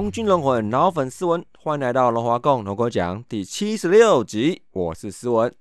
红军龙魂老粉丝文，欢迎来到龙华共龙哥讲第七十六集，我是思文。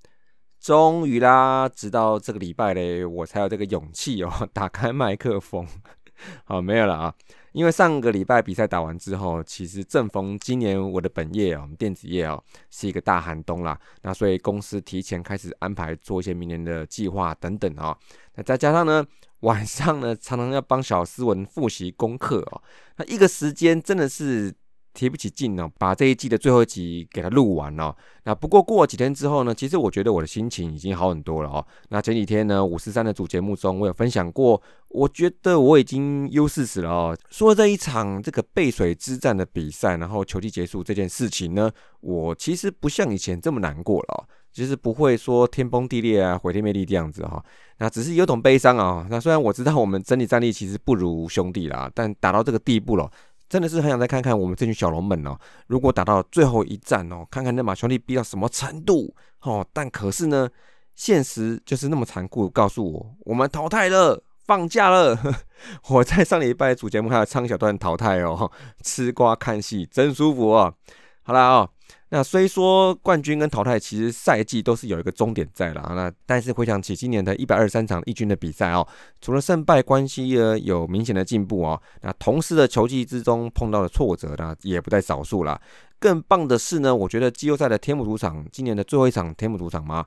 终于啦，直到这个礼拜嘞，我才有这个勇气哦，打开麦克风。好，没有了啊。因为上个礼拜比赛打完之后，其实正逢今年我的本业哦，电子业哦，是一个大寒冬啦。那所以公司提前开始安排做一些明年的计划等等啊。那再加上呢，晚上呢常常要帮小斯文复习功课哦。那一个时间真的是。提不起劲哦，把这一季的最后一集给它录完了。那不过过了几天之后呢，其实我觉得我的心情已经好很多了哦。那前几天呢，五十三的主节目中，我有分享过，我觉得我已经优势死了哦。说这一场这个背水之战的比赛，然后球季结束这件事情呢，我其实不像以前这么难过了，其实不会说天崩地裂啊、毁天灭地这样子哈。那只是有种悲伤啊。那虽然我知道我们整体战力其实不如兄弟啦，但打到这个地步了。真的是很想再看看我们这群小龙们哦，如果打到最后一战哦，看看能把兄弟逼到什么程度哦。但可是呢，现实就是那么残酷，告诉我我们淘汰了，放假了。我在上礼拜主节目还有唱小段淘汰哦，吃瓜看戏真舒服哦。好了哦。那虽说冠军跟淘汰其实赛季都是有一个终点在了，那但是回想起今年的一百二十三场一军的比赛哦，除了胜败关系呢有明显的进步哦，那同时的球季之中碰到的挫折呢也不在少数啦。更棒的是呢，我觉得季后赛的天母主场今年的最后一场天母主场嘛，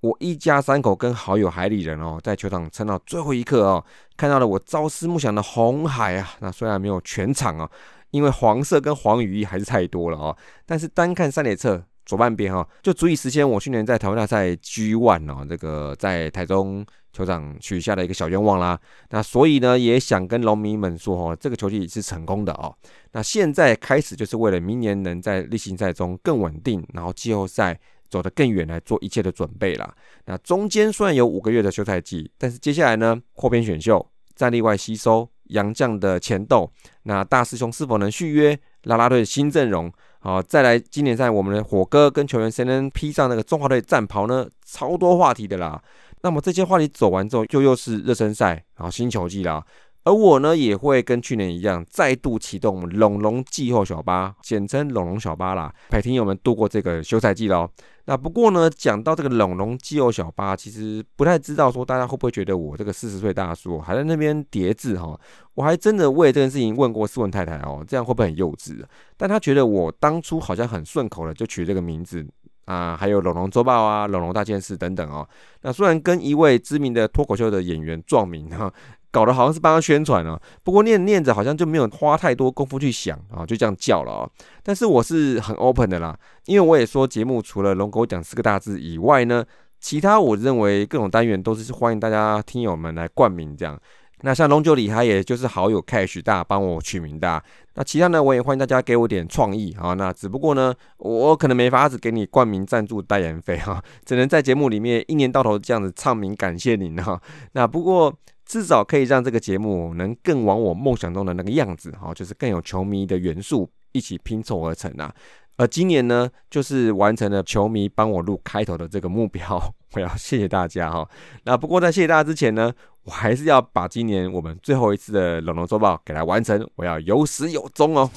我一家三口跟好友海里人哦，在球场撑到最后一刻哦，看到了我朝思暮想的红海啊，那虽然没有全场啊。因为黄色跟黄羽翼还是太多了哦，但是单看三垒侧左半边哈，就足以实现我去年在台湾大赛 G One 哦，这个在台中球场许下的一个小愿望啦。那所以呢，也想跟农民们说哈，这个球季是成功的哦。那现在开始就是为了明年能在例行赛中更稳定，然后季后赛走得更远来做一切的准备啦。那中间虽然有五个月的休赛季，但是接下来呢，扩编选秀、战力外吸收。杨将的前斗，那大师兄是否能续约？拉拉队新阵容，好，再来今年赛我们的火哥跟球员谁能披上那个中华队战袍呢？超多话题的啦。那么这些话题走完之后，就又是热身赛，然后新球季啦。而我呢，也会跟去年一样，再度启动龙龙季后小巴，简称龙龙小巴啦，陪听友们度过这个休赛季喽。那不过呢，讲到这个龙龙季后小巴，其实不太知道说大家会不会觉得我这个四十岁大叔还在那边叠字哈？我还真的为这件事情问过斯文太太哦，这样会不会很幼稚？但他觉得我当初好像很顺口的就取这个名字啊，还有龙龙周报啊、龙龙大件事等等哦。那虽然跟一位知名的脱口秀的演员撞名哈。搞得好像是帮他宣传啊，不过念念着好像就没有花太多功夫去想啊，就这样叫了啊。但是我是很 open 的啦，因为我也说节目除了龙狗讲四个大字以外呢，其他我认为各种单元都是欢迎大家听友们来冠名这样。那像龙九里他也就是好友 cash 大帮我取名的，那其他呢我也欢迎大家给我点创意啊。那只不过呢，我可能没法子给你冠名赞助代言费哈，只能在节目里面一年到头这样子唱名感谢您哈。那不过。至少可以让这个节目能更往我梦想中的那个样子，哈，就是更有球迷的元素一起拼凑而成啊。而今年呢，就是完成了球迷帮我录开头的这个目标，我要谢谢大家哈。那不过在谢谢大家之前呢，我还是要把今年我们最后一次的龙龙周报给它完成，我要有始有终哦。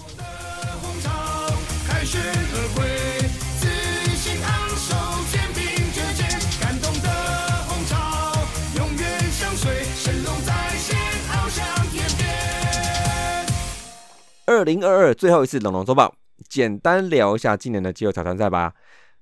二零二二最后一次龙龙周报，简单聊一下今年的季后挑战赛吧。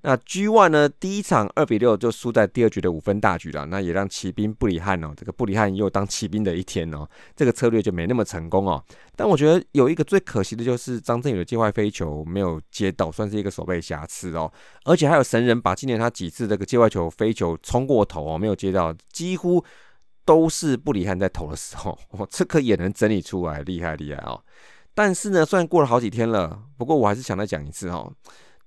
那 G One 呢，第一场二比六就输在第二局的五分大局了，那也让骑兵布里汉哦，这个布里汉又当骑兵的一天哦，这个策略就没那么成功哦。但我觉得有一个最可惜的就是张振宇的界外飞球没有接到，算是一个守备瑕疵哦。而且还有神人把今年他几次这个界外球飞球冲过头哦，没有接到，几乎都是布里汉在投的时候，这个也能整理出来，厉害厉害哦。但是呢，虽然过了好几天了，不过我还是想再讲一次哈。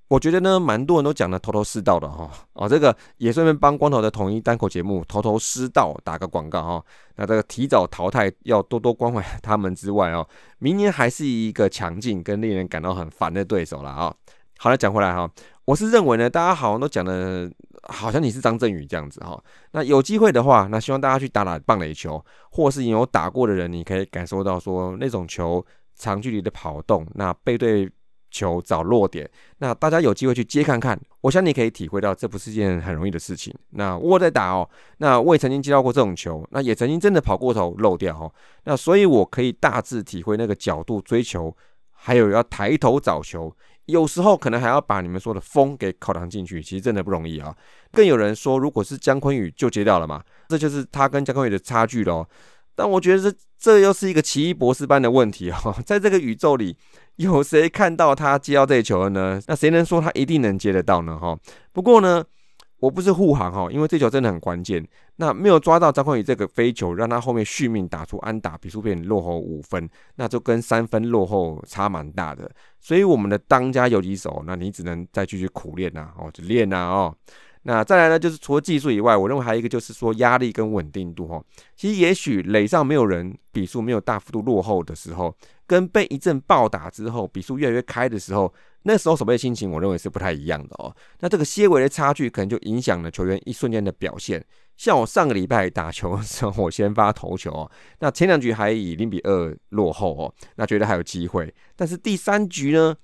我觉得呢，蛮多人都讲的头头是道的哈。哦，这个也顺便帮光头的统一单口节目头头是道打个广告哈。那这个提早淘汰要多多关怀他们之外哦，明年还是一个强劲跟令人感到很烦的对手了啊。好了，讲回来哈，我是认为呢，大家好像都讲的，好像你是张振宇这样子哈。那有机会的话，那希望大家去打打棒垒球，或是有打过的人，你可以感受到说那种球。长距离的跑动，那背对球找落点，那大家有机会去接看看，我想你可以体会到这不是件很容易的事情。那我在打哦，那我也曾经接到过这种球，那也曾经真的跑过头漏掉哦，那所以我可以大致体会那个角度追求，还有要抬头找球。有时候可能还要把你们说的风给考量进去，其实真的不容易啊。更有人说，如果是姜昆宇就接掉了嘛，这就是他跟姜昆宇的差距喽。但我觉得这这又是一个奇异博士般的问题哦，在这个宇宙里，有谁看到他接到这球了呢？那谁能说他一定能接得到呢？哈，不过呢。我不是护航哈，因为这球真的很关键。那没有抓到张坤宇这个飞球，让他后面续命打出安打，比数变落后五分，那就跟三分落后差蛮大的。所以我们的当家游击手，那你只能再继续苦练呐，哦，就练呐，哦。那再来呢，就是除了技术以外，我认为还有一个就是说压力跟稳定度哈。其实也许垒上没有人，比数没有大幅度落后的时候，跟被一阵暴打之后，比数越来越开的时候。那时候守备心情，我认为是不太一样的哦。那这个些微的差距，可能就影响了球员一瞬间的表现。像我上个礼拜打球的时候，我先发投球哦，那前两局还以零比二落后哦，那觉得还有机会。但是第三局呢，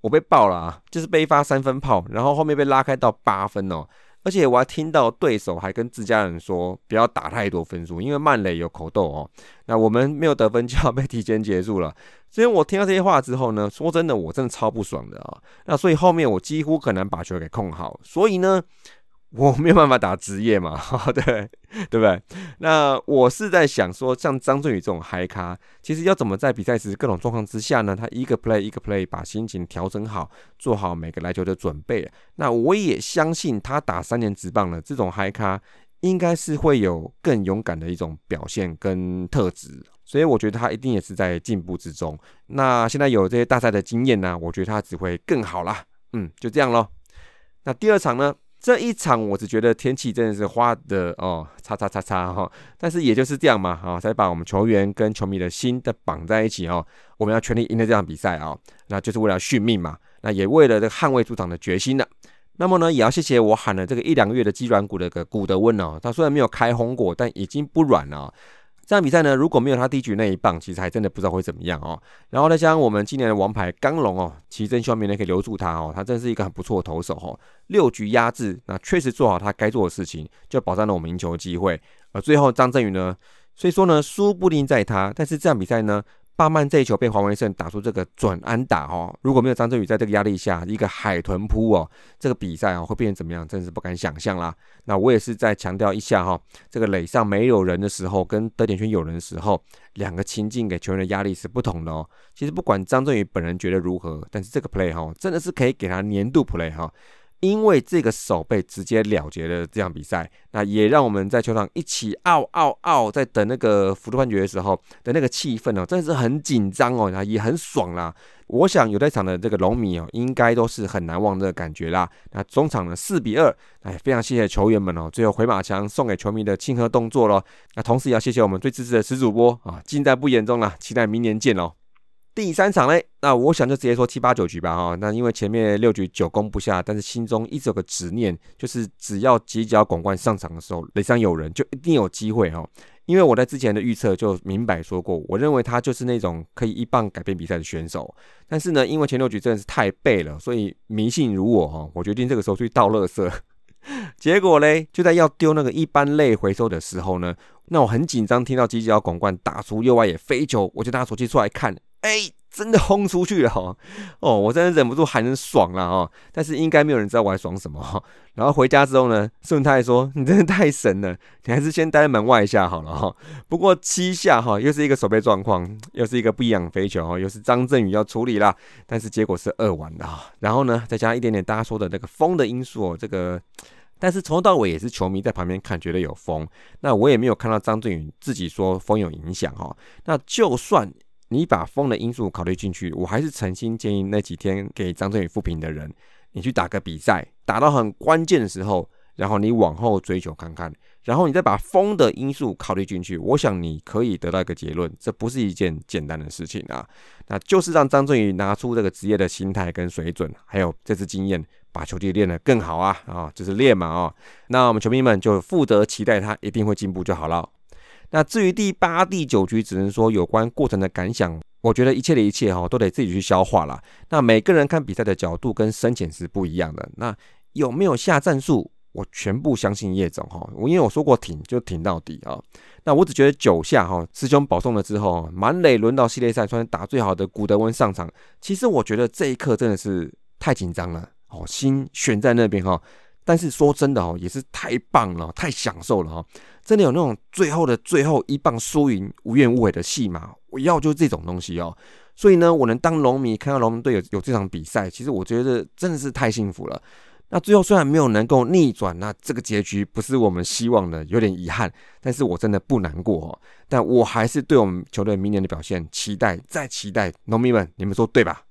我被爆了啊，就是被发三分炮，然后后面被拉开到八分哦。而且我还听到对手还跟自家人说不要打太多分数，因为曼雷有口斗哦。那我们没有得分就要被提前结束了。所以我听到这些话之后呢，说真的，我真的超不爽的啊。那所以后面我几乎很难把球给控好。所以呢。我没有办法打职业嘛，对对不对？那我是在想说，像张振宇这种嗨咖，其实要怎么在比赛时各种状况之下呢？他一个 play 一个 play 把心情调整好，做好每个来球的准备。那我也相信他打三年直棒了，这种嗨咖应该是会有更勇敢的一种表现跟特质。所以我觉得他一定也是在进步之中。那现在有这些大赛的经验呢，我觉得他只会更好啦。嗯，就这样咯。那第二场呢？这一场我只觉得天气真的是花的哦，叉叉叉叉哈，但是也就是这样嘛，哈，才把我们球员跟球迷的心的绑在一起哦。我们要全力赢得这场比赛啊，那就是为了续命嘛，那也为了这个捍卫主场的决心呢。那么呢，也要谢谢我喊了这个一两个月的鸡软骨的个古德温哦，他虽然没有开红果，但已经不软了。这场比赛呢，如果没有他第一局那一棒，其实还真的不知道会怎么样哦。然后再加上我们今年的王牌刚龙哦，其实真希望明年可以留住他哦，他真是一个很不错的投手哦。六局压制，那确实做好他该做的事情，就保障了我们赢球的机会。而最后张振宇呢，虽说呢，输不一定在他，但是这场比赛呢。巴曼这一球被黄维胜打出这个准安打哦，如果没有张振宇在这个压力下一个海豚扑哦，这个比赛啊会变成怎么样？真是不敢想象啦。那我也是在强调一下哈，这个垒上没有人的时候，跟得点圈有人的时候，两个情境给球员的压力是不同的哦。其实不管张振宇本人觉得如何，但是这个 play 哈，真的是可以给他年度 play 哈。因为这个手被直接了结了这场比赛，那也让我们在球场一起嗷嗷嗷，在等那个辅助判决的时候的那个气氛哦，真的是很紧张哦，那也很爽啦。我想有在场的这个龙迷哦，应该都是很难忘这个感觉啦。那中场呢四比二，哎，非常谢谢球员们哦，最后回马枪送给球迷的庆贺动作咯。那同时也要谢谢我们最支持的石主播啊，尽在不言中了，期待明年见喽。第三场嘞，那我想就直接说七八九局吧哈。那因为前面六局久攻不下，但是心中一直有个执念，就是只要吉角广冠上场的时候，垒上有人就一定有机会哈。因为我在之前的预测就明白说过，我认为他就是那种可以一棒改变比赛的选手。但是呢，因为前六局真的是太背了，所以迷信如我哈，我决定这个时候去倒垃圾。结果嘞，就在要丢那个一般类回收的时候呢，那我很紧张，听到吉吉奥广冠打出右外野飞球，我就拿手机出来看。哎，真的轰出去了哈！哦，我真的忍不住喊人爽了哈！但是应该没有人知道我在爽什么哈。然后回家之后呢，顺泰说：“你真的太神了，你还是先待在门外一下好了哈。”不过七下哈，又是一个守备状况，又是一个不一样飞球哈，又是张振宇要处理啦。但是结果是二完的哈。然后呢，再加上一点点大家说的那个风的因素哦，这个，但是从头到尾也是球迷在旁边看，觉得有风。那我也没有看到张振宇自己说风有影响哈。那就算。你把风的因素考虑进去，我还是诚心建议那几天给张振宇复评的人，你去打个比赛，打到很关键的时候，然后你往后追求看看，然后你再把风的因素考虑进去，我想你可以得到一个结论，这不是一件简单的事情啊，那就是让张振宇拿出这个职业的心态跟水准，还有这次经验，把球技练得更好啊啊，就是练嘛啊，那我们球迷们就负责期待他一定会进步就好了。那至于第八、第九局，只能说有关过程的感想，我觉得一切的一切哈，都得自己去消化啦。那每个人看比赛的角度跟深浅是不一样的。那有没有下战术？我全部相信叶总哈，我因为我说过挺就挺到底啊。那我只觉得九下哈，师兄保送了之后，满垒轮到系列赛，突然打最好的古德温上场。其实我觉得这一刻真的是太紧张了哦，心悬在那边哈。但是说真的哦，也是太棒了，太享受了哈。真的有那种最后的最后一棒输赢无怨无悔的戏码，我要就是这种东西哦。所以呢，我能当龙迷看到龙队有有这场比赛，其实我觉得真的是太幸福了。那最后虽然没有能够逆转，那这个结局不是我们希望的，有点遗憾。但是我真的不难过哦，但我还是对我们球队明年的表现期待，再期待。农民们，你们说对吧？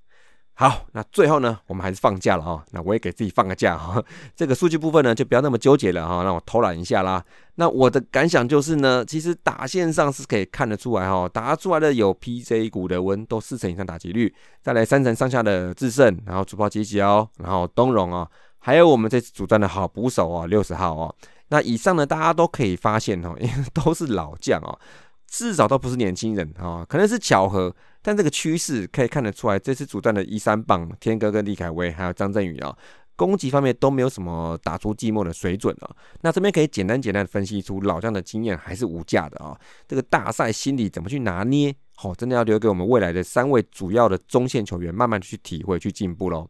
好，那最后呢，我们还是放假了哈。那我也给自己放个假哈。这个数据部分呢，就不要那么纠结了哈，让我偷懒一下啦。那我的感想就是呢，其实打线上是可以看得出来哈，打出来的有 PJ 古德温都四成以上打击率，再来三成上下的制胜，然后主炮吉吉哦，然后东荣哦。还有我们这次主战的好捕手哦，六十号哦，那以上呢，大家都可以发现哦，因为都是老将哦，至少都不是年轻人啊，可能是巧合，但这个趋势可以看得出来，这次主战的一三棒天哥跟李凯威还有张振宇啊，攻击方面都没有什么打出寂寞的水准啊。那这边可以简单简单的分析出老将的经验还是无价的啊。这个大赛心理怎么去拿捏，好，真的要留给我们未来的三位主要的中线球员慢慢的去体会去进步喽。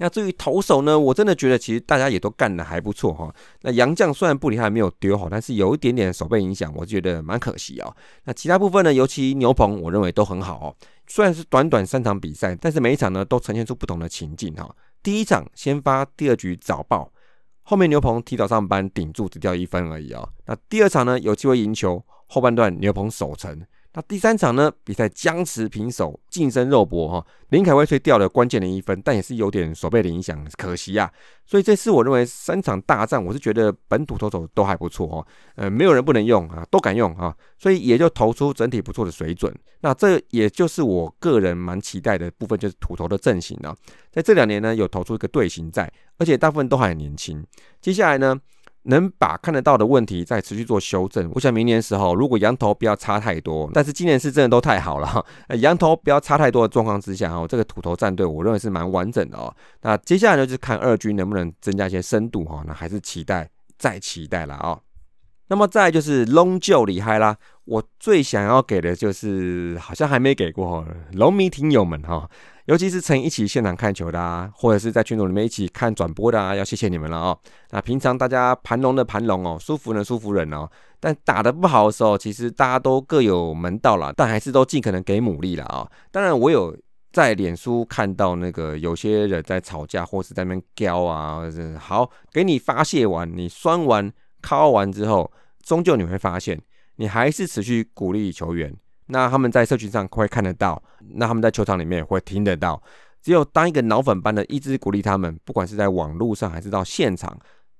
那至于投手呢，我真的觉得其实大家也都干得还不错哈。那杨将虽然布里还没有丢好，但是有一点点手背影响，我觉得蛮可惜啊。那其他部分呢，尤其牛棚，我认为都很好哦。虽然是短短三场比赛，但是每一场呢都呈现出不同的情境哈。第一场先发，第二局早爆，后面牛棚提早上班顶住，只掉一分而已啊。那第二场呢有机会赢球，后半段牛棚守城。那第三场呢？比赛僵持平手，近身肉搏哈。林凯威虽掉了关键的一分，但也是有点手背的影响，可惜呀。所以这次我认为三场大战，我是觉得本土投手都还不错哦。呃，没有人不能用啊，都敢用啊。所以也就投出整体不错的水准。那这也就是我个人蛮期待的部分，就是土头的阵型啊。在这两年呢，有投出一个队形在，而且大部分都还很年轻。接下来呢？能把看得到的问题再持续做修正。我想明年时候，如果羊头不要差太多，但是今年是真的都太好了哈。羊头不要差太多的状况之下哈，这个土头战队我认为是蛮完整的哦。那接下来呢，就是看二军能不能增加一些深度哈。那还是期待再期待了啊。那么再就是龙就厉害啦。我最想要给的就是好像还没给过龙迷听友们哈。尤其是曾一起现场看球的啊，或者是在群组里面一起看转播的啊，要谢谢你们了哦。那平常大家盘龙的盘龙哦，舒服的舒服人哦，但打得不好的时候，其实大家都各有门道了，但还是都尽可能给努力了啊。当然，我有在脸书看到那个有些人在吵架，或是在那边飙啊，好，给你发泄完，你酸完、敲完之后，终究你会发现，你还是持续鼓励球员。那他们在社群上会看得到，那他们在球场里面会听得到。只有当一个脑粉般的一直鼓励他们，不管是在网络上还是到现场，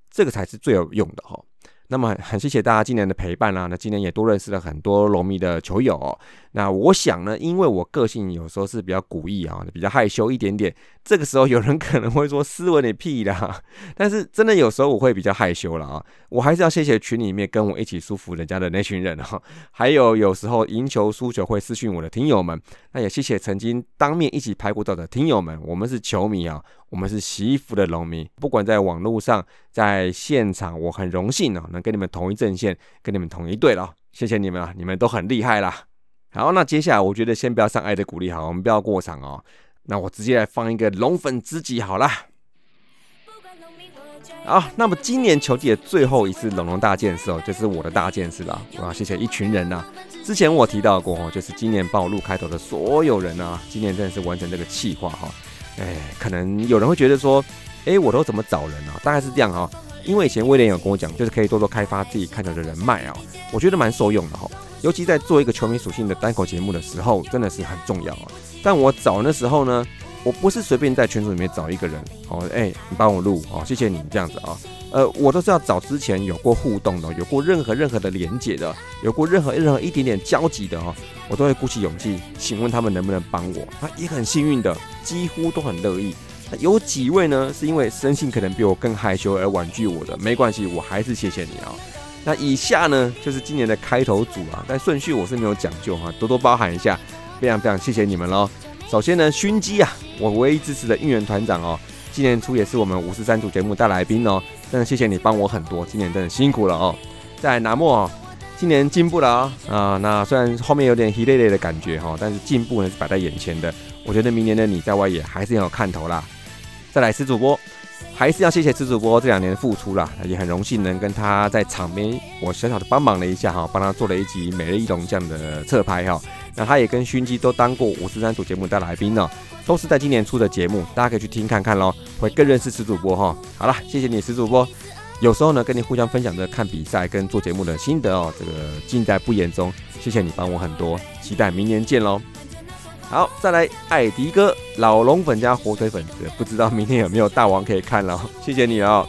这个才是最有用的哈。那么很谢谢大家今年的陪伴啦，那今年也多认识了很多龙迷的球友。那我想呢，因为我个性有时候是比较古意啊，比较害羞一点点。这个时候有人可能会说斯文你屁啦，但是真的有时候我会比较害羞了啊。我还是要谢谢群里面跟我一起舒服人家的那群人哈，还有有时候赢球输球会私讯我的听友们。那也谢谢曾经当面一起拍过照的听友们，我们是球迷啊。我们是洗衣服的农民，不管在网络上，在现场，我很荣幸哦，能跟你们同一阵线，跟你们同一队了，谢谢你们啊，你们都很厉害啦。好，那接下来我觉得先不要上爱的鼓励，好，我们不要过场哦。那我直接来放一个龙粉知己好啦。好，那么今年球季的最后一次龙龙大件事哦，就是我的大件事了。我要谢谢一群人呐。之前我提到过哦，就是今年报路开头的所有人啊，今年真的是完成这个计划哈。哎，可能有人会觉得说，哎，我都怎么找人啊？大概是这样哈，因为以前威廉有跟我讲，就是可以多多开发自己看球的人脉啊，我觉得蛮受用的哈。尤其在做一个球迷属性的单口节目的时候，真的是很重要啊。但我找人的时候呢，我不是随便在群组里面找一个人，哦，哎，你帮我录，哦，谢谢你这样子啊。呃，我都是要找之前有过互动的，有过任何任何的连接的，有过任何任何一点点交集的哦，我都会鼓起勇气，请问他们能不能帮我？那也很幸运的，几乎都很乐意。那有几位呢，是因为生性可能比我更害羞而婉拒我的，没关系，我还是谢谢你啊。那以下呢就是今年的开头组啊，但顺序我是没有讲究哈，多多包涵一下，非常非常谢谢你们喽。首先呢，熏鸡啊，我唯一支持的应援团长哦，今年初也是我们五十三组节目大来宾哦，真的谢谢你帮我很多，今年真的辛苦了哦。在南莫哦，今年进步了啊啊，那虽然后面有点疲累累的感觉哈，但是进步呢是摆在眼前的，我觉得明年的你在外野还是很有看头啦。再来，是主播。还是要谢谢池主播这两年的付出啦，也很荣幸能跟他在场边，我小小的帮忙了一下哈，帮他做了一集每日一龙这样的侧拍哈。那他也跟勋基都当过五十三组节目的来宾呢，都是在今年出的节目，大家可以去听看看喽，会更认识池主播哈。好了，谢谢你池主播，有时候呢跟你互相分享着看比赛跟做节目的心得哦，这个尽在不言中，谢谢你帮我很多，期待明年见喽。好，再来艾迪哥，老龙粉加火腿粉，不知道明天有没有大王可以看了，谢谢你哦。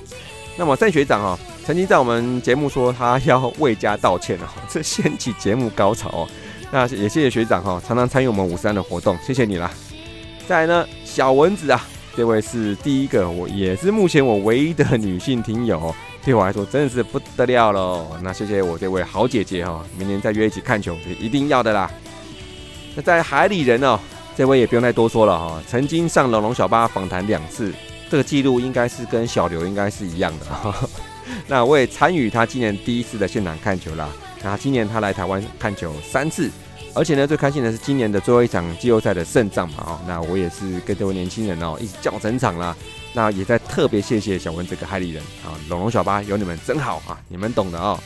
那么赛学长哦，曾经在我们节目说他要为家道歉哦，这掀起节目高潮哦。那也谢谢学长哈，常常参与我们五三的活动，谢谢你啦。再来呢，小蚊子啊，这位是第一个，我也是目前我唯一的女性听友，对我来说真的是不得了喽。那谢谢我这位好姐姐哈，明年再约一起看球，一定要的啦。那在海里人哦，这位也不用再多说了哈。曾经上龙龙小巴访谈两次，这个记录应该是跟小刘应该是一样的。那我也参与他今年第一次的现场看球啦。那今年他来台湾看球三次，而且呢最开心的是今年的最后一场季后赛的胜仗嘛哦。那我也是跟这位年轻人哦一起叫整场啦。那也在特别谢谢小文这个海里人啊，龙龙小巴有你们真好啊，你们懂的哦。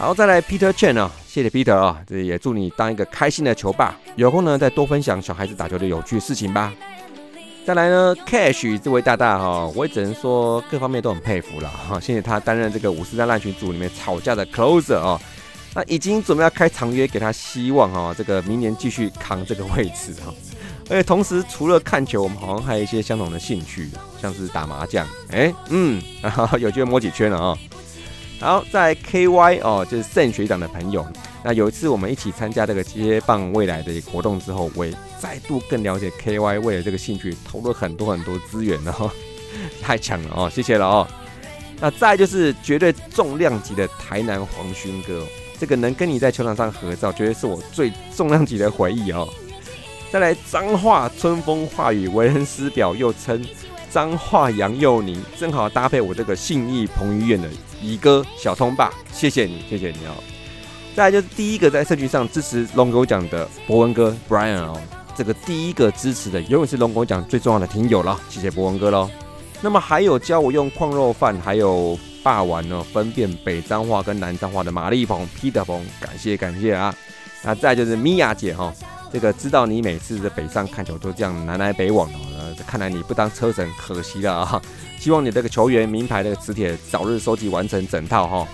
然后再来 Peter Chen 哦，谢谢 Peter 啊，这也祝你当一个开心的球霸，有空呢再多分享小孩子打球的有趣事情吧。再来呢，Cash 这位大大哈，我也只能说各方面都很佩服了哈，谢谢他担任这个五十三烂群组里面吵架的 closer 哦，那已经准备要开长约给他希望哈，这个明年继续扛这个位置哈。而且同时除了看球，我们好像还有一些相同的兴趣，像是打麻将，哎嗯，有机会摸几圈了啊。好，在 KY 哦，就是盛学长的朋友。那有一次我们一起参加这个接棒未来的活动之后，我也再度更了解 KY 为了这个兴趣投了很多很多资源哦，太强了哦，谢谢了哦。那再就是绝对重量级的台南黄勋哥，这个能跟你在球场上合照，绝对是我最重量级的回忆哦。再来脏话春风化雨为人师表，又称。彰化杨佑宁正好搭配我这个信义彭于晏的乙哥小通霸，谢谢你，谢谢你哦。再就是第一个在社群上支持龙狗奖的博文哥 Brian 哦，这个第一个支持的永远是龙狗奖最重要的听友了，谢谢博文哥喽。那么还有教我用矿肉饭还有霸丸呢分辨北彰化跟南彰化的马丽鹏 Peter 鹏，感谢感谢啊。那再就是米娅姐哈，这个知道你每次的北上看球都这样南来北往哦。看来你不当车神可惜了啊！希望你这个球员名牌的磁铁早日收集完成整套哈。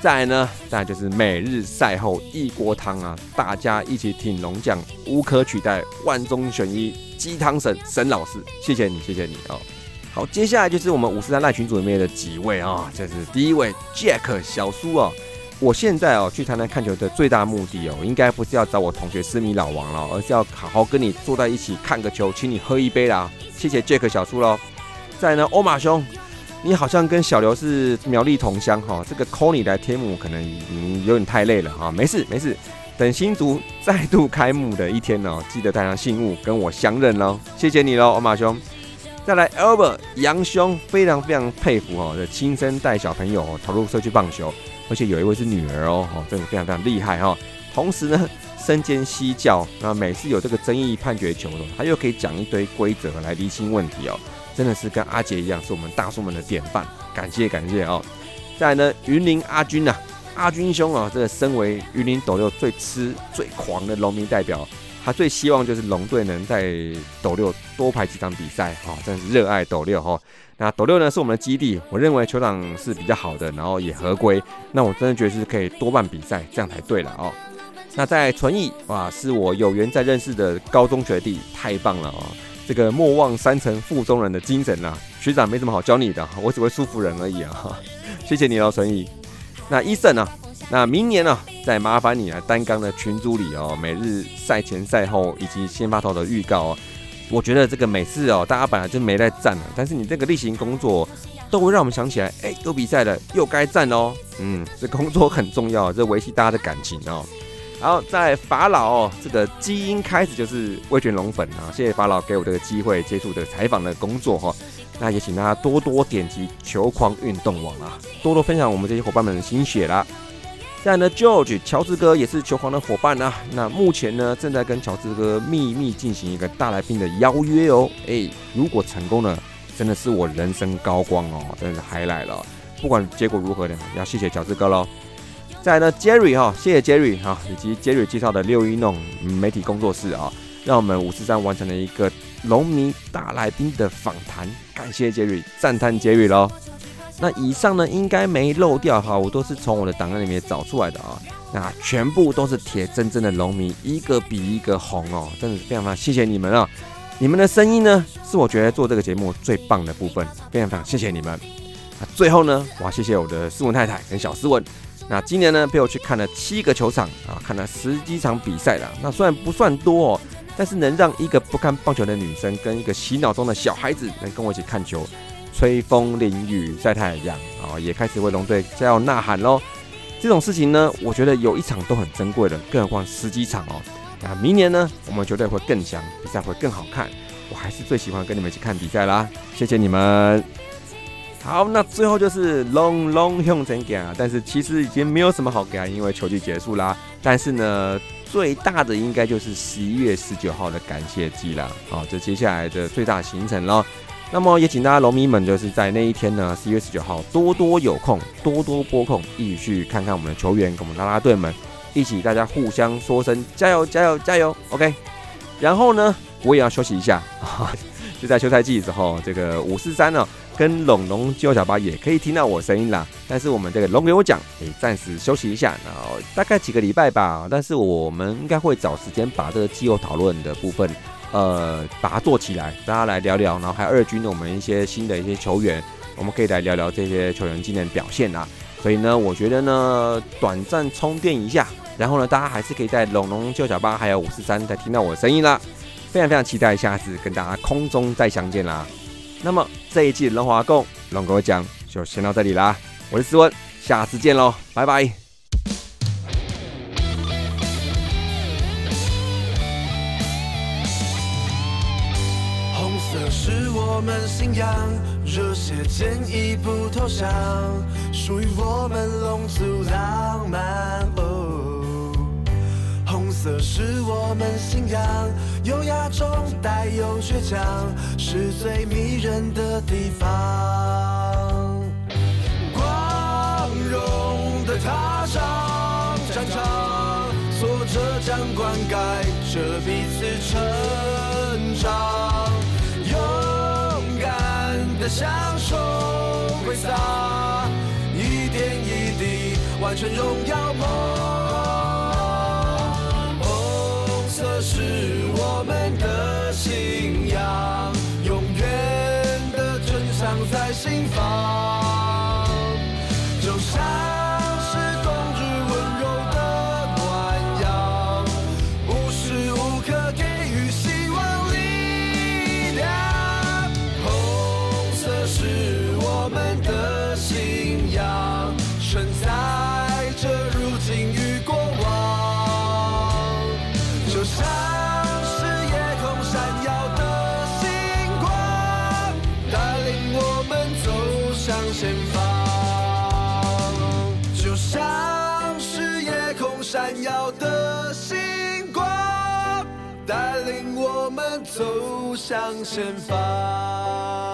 再来呢，再来就是每日赛后一锅汤啊，大家一起挺龙将，无可取代，万中选一鸡汤神沈老师，谢谢你，谢谢你啊！好，接下来就是我们五十三赖群组里面的几位啊，这是第一位 Jack 小苏啊。我现在哦去台南看球的最大目的哦，应该不是要找我同学思密老王了，而是要好好跟你坐在一起看个球，请你喝一杯啦。谢谢 Jack 小叔喽。再呢，欧马兄，你好像跟小刘是苗栗同乡哈，这个 call 你来天母可能嗯有点太累了哈，没事没事，等新竹再度开幕的一天哦，记得带上信物跟我相认喽。谢谢你喽，欧马兄。再来，Albert 杨兄，非常非常佩服哦，这亲身带小朋友投入社区棒球。而且有一位是女儿哦，哦，真的非常非常厉害哈。同时呢，身兼西教，那每次有这个争议判决球的，他又可以讲一堆规则来厘清问题哦，真的是跟阿杰一样，是我们大叔们的典范。感谢感谢哦。再来呢，云林阿军呐，阿军兄啊，这个身为云林斗六最吃最狂的农民代表，他最希望就是龙队能在斗六多排几场比赛哈，真的是热爱斗六哈。那斗六呢是我们的基地，我认为球场是比较好的，然后也合规。那我真的觉得是可以多办比赛，这样才对了哦。那在纯艺哇，是我有缘在认识的高中学弟，太棒了啊！这个莫忘山城腹中人的精神呐，学长没什么好教你的，我只会舒服人而已啊。谢谢你哦，陈怡。那医生呢？那明年呢，再麻烦你来担纲的群组里哦，每日赛前赛后以及先发头的预告哦。我觉得这个每次哦，大家本来就没在站了，但是你这个例行工作都会让我们想起来，哎，有比赛了，又该站哦。嗯，这工作很重要，这维系大家的感情哦。好，在法老，这个基因开始就是味全龙粉啊，谢谢法老给我这个机会接触这个采访的工作哈。那也请大家多多点击球狂运动网啊，多多分享我们这些伙伴们的心血啦。再来呢，George 乔治哥也是球狂的伙伴啊。那目前呢，正在跟乔治哥秘密进行一个大来宾的邀约哦。哎，如果成功了，真的是我人生高光哦，真的是嗨来了。不管结果如何呢，要谢谢乔治哥喽。再来呢，Jerry 哈，谢谢 Jerry 哈，以及 Jerry 介绍的六一弄媒体工作室啊，让我们五四三完成了一个农民大来宾的访谈，感谢 Jerry，赞叹 Jerry 喽。那以上呢，应该没漏掉哈，我都是从我的档案里面找出来的啊，那全部都是铁铮铮的农民，一个比一个红哦，真的是非常非常谢谢你们啊，你们的声音呢，是我觉得做这个节目最棒的部分，非常非常谢谢你们。那最后呢，我要谢谢我的斯文太太跟小斯文。那今年呢，陪我去看了七个球场啊，看了十几场比赛了。那虽然不算多哦，但是能让一个不看棒球的女生跟一个洗脑中的小孩子能跟我一起看球，吹风淋雨晒太阳啊，也开始为龙队加油呐喊喽。这种事情呢，我觉得有一场都很珍贵的，更何况十几场哦。那明年呢，我们球队会更强，比赛会更好看。我还是最喜欢跟你们一起看比赛啦，谢谢你们。好，那最后就是 long long 用怎讲？但是其实已经没有什么好讲，因为球季结束啦。但是呢，最大的应该就是十一月十九号的感谢季啦。好，这接下来的最大行程咯。那么也请大家龙迷们就是在那一天呢，十一月十九号多多有空，多多拨空，一起去看看我们的球员跟我们拉拉队们，一起大家互相说声加油加油加油，OK。然后呢，我也要休息一下，就在休赛季之后，这个五四三呢。跟龙龙九小八也可以听到我声音啦，但是我们这个龙给我讲，诶，暂时休息一下，然后大概几个礼拜吧。但是我们应该会找时间把这个季后讨论的部分，呃，把它做起来，大家来聊聊。然后还有二军的我们一些新的一些球员，我们可以来聊聊这些球员今年表现啊。所以呢，我觉得呢，短暂充电一下，然后呢，大家还是可以在龙龙九小八还有五四三再听到我的声音啦。非常非常期待下次跟大家空中再相见啦。那么这一季龙华共龙哥讲就先到这里啦，我是思文，下次见喽，拜拜。红色是我们信仰，热血坚毅不投降，属于我们龙族浪漫。哦色是我们信仰，优雅中带有倔强，是最迷人的地方。光荣的踏上战场，挫折将灌溉着彼此成长，勇敢的享受挥洒，一点一滴完成荣耀梦。在心房，就像。向前方。